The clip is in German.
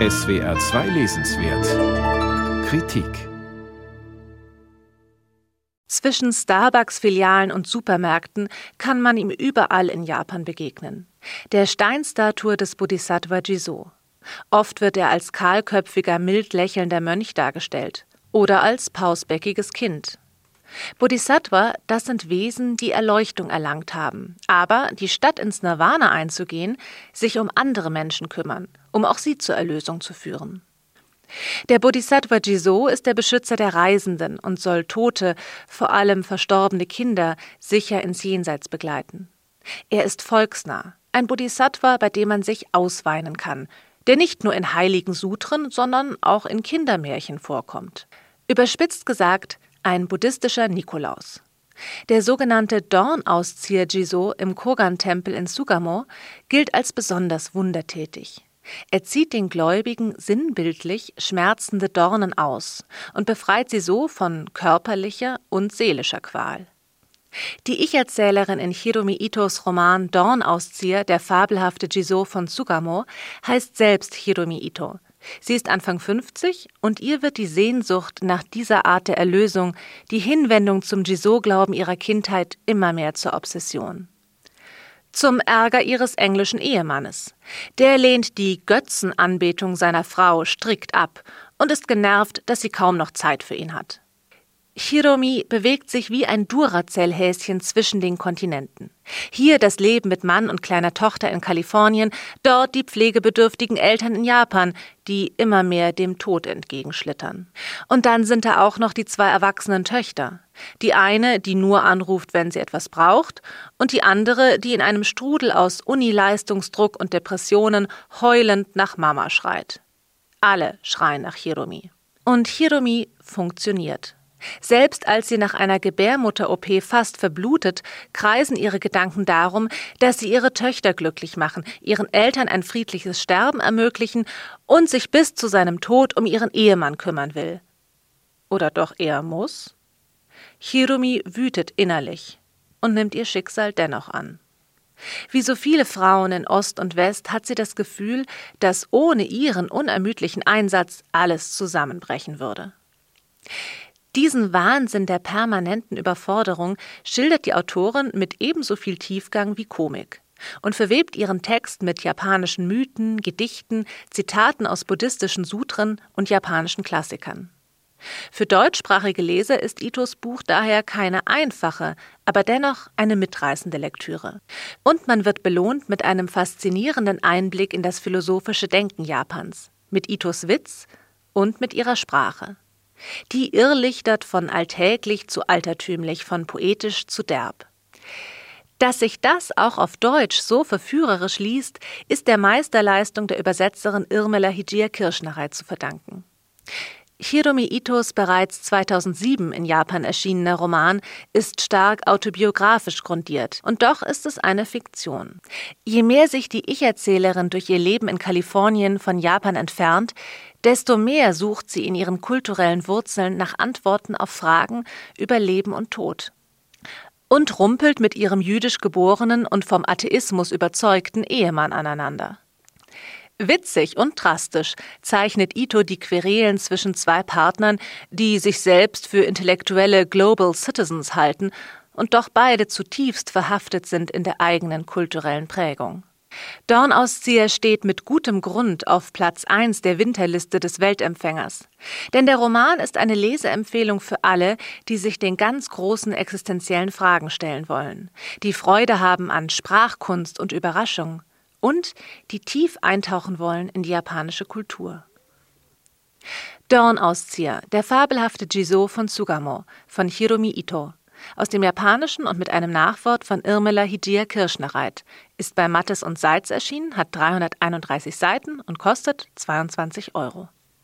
SWR 2 Lesenswert Kritik Zwischen Starbucks-Filialen und Supermärkten kann man ihm überall in Japan begegnen. Der Steinstatue des Bodhisattva Jiso. Oft wird er als kahlköpfiger, mild lächelnder Mönch dargestellt oder als pausbäckiges Kind. Bodhisattva, das sind Wesen, die Erleuchtung erlangt haben, aber die statt ins Nirvana einzugehen, sich um andere Menschen kümmern, um auch sie zur Erlösung zu führen. Der Bodhisattva Jiso ist der Beschützer der Reisenden und soll tote, vor allem verstorbene Kinder, sicher ins Jenseits begleiten. Er ist volksnah, ein Bodhisattva, bei dem man sich ausweinen kann, der nicht nur in heiligen Sutren, sondern auch in Kindermärchen vorkommt. Überspitzt gesagt, ein buddhistischer Nikolaus. Der sogenannte Dornauszieher Jiso im Kogan-Tempel in Sugamo gilt als besonders wundertätig. Er zieht den Gläubigen sinnbildlich schmerzende Dornen aus und befreit sie so von körperlicher und seelischer Qual. Die Ich-Erzählerin in Hiromi Itos Roman Dornauszieher, der fabelhafte Jiso von Sugamo, heißt selbst Hiromi Ito, Sie ist Anfang 50 und ihr wird die Sehnsucht nach dieser Art der Erlösung, die Hinwendung zum Jiso-Glauben ihrer Kindheit immer mehr zur Obsession. Zum Ärger ihres englischen Ehemannes. Der lehnt die Götzenanbetung seiner Frau strikt ab und ist genervt, dass sie kaum noch Zeit für ihn hat. Hiromi bewegt sich wie ein Duracell-Häschen zwischen den Kontinenten. Hier das Leben mit Mann und kleiner Tochter in Kalifornien, dort die pflegebedürftigen Eltern in Japan, die immer mehr dem Tod entgegenschlittern. Und dann sind da auch noch die zwei erwachsenen Töchter. Die eine, die nur anruft, wenn sie etwas braucht, und die andere, die in einem Strudel aus Unileistungsdruck und Depressionen heulend nach Mama schreit. Alle schreien nach Hiromi. Und Hiromi funktioniert. Selbst als sie nach einer Gebärmutter-OP fast verblutet, kreisen ihre Gedanken darum, dass sie ihre Töchter glücklich machen, ihren Eltern ein friedliches Sterben ermöglichen und sich bis zu seinem Tod um ihren Ehemann kümmern will. Oder doch er muss? Hirumi wütet innerlich und nimmt ihr Schicksal dennoch an. Wie so viele Frauen in Ost und West hat sie das Gefühl, dass ohne ihren unermüdlichen Einsatz alles zusammenbrechen würde. Diesen Wahnsinn der permanenten Überforderung schildert die Autorin mit ebenso viel Tiefgang wie Komik und verwebt ihren Text mit japanischen Mythen, Gedichten, Zitaten aus buddhistischen Sutren und japanischen Klassikern. Für deutschsprachige Leser ist Itos Buch daher keine einfache, aber dennoch eine mitreißende Lektüre. Und man wird belohnt mit einem faszinierenden Einblick in das philosophische Denken Japans, mit Itos Witz und mit ihrer Sprache. Die irrlichtert von alltäglich zu altertümlich, von poetisch zu derb. Dass sich das auch auf Deutsch so verführerisch liest, ist der Meisterleistung der Übersetzerin Irmela Hijia Kirschnerei zu verdanken. Hiromi Itos bereits 2007 in Japan erschienener Roman ist stark autobiografisch grundiert, und doch ist es eine Fiktion. Je mehr sich die Ich-Erzählerin durch ihr Leben in Kalifornien von Japan entfernt, desto mehr sucht sie in ihren kulturellen Wurzeln nach Antworten auf Fragen über Leben und Tod. Und rumpelt mit ihrem jüdisch geborenen und vom Atheismus überzeugten Ehemann aneinander. Witzig und drastisch zeichnet Ito die Querelen zwischen zwei Partnern, die sich selbst für intellektuelle Global Citizens halten und doch beide zutiefst verhaftet sind in der eigenen kulturellen Prägung. Dornauszieher steht mit gutem Grund auf Platz 1 der Winterliste des Weltempfängers. Denn der Roman ist eine Leseempfehlung für alle, die sich den ganz großen existenziellen Fragen stellen wollen, die Freude haben an Sprachkunst und Überraschung, und die tief eintauchen wollen in die japanische Kultur. Dornauszieher, der fabelhafte Jiso von Sugamo von Hiromi Ito, aus dem Japanischen und mit einem Nachwort von Irmela Hijia Kirschnereit, ist bei Mattes und Seitz erschienen, hat 331 Seiten und kostet 22 Euro.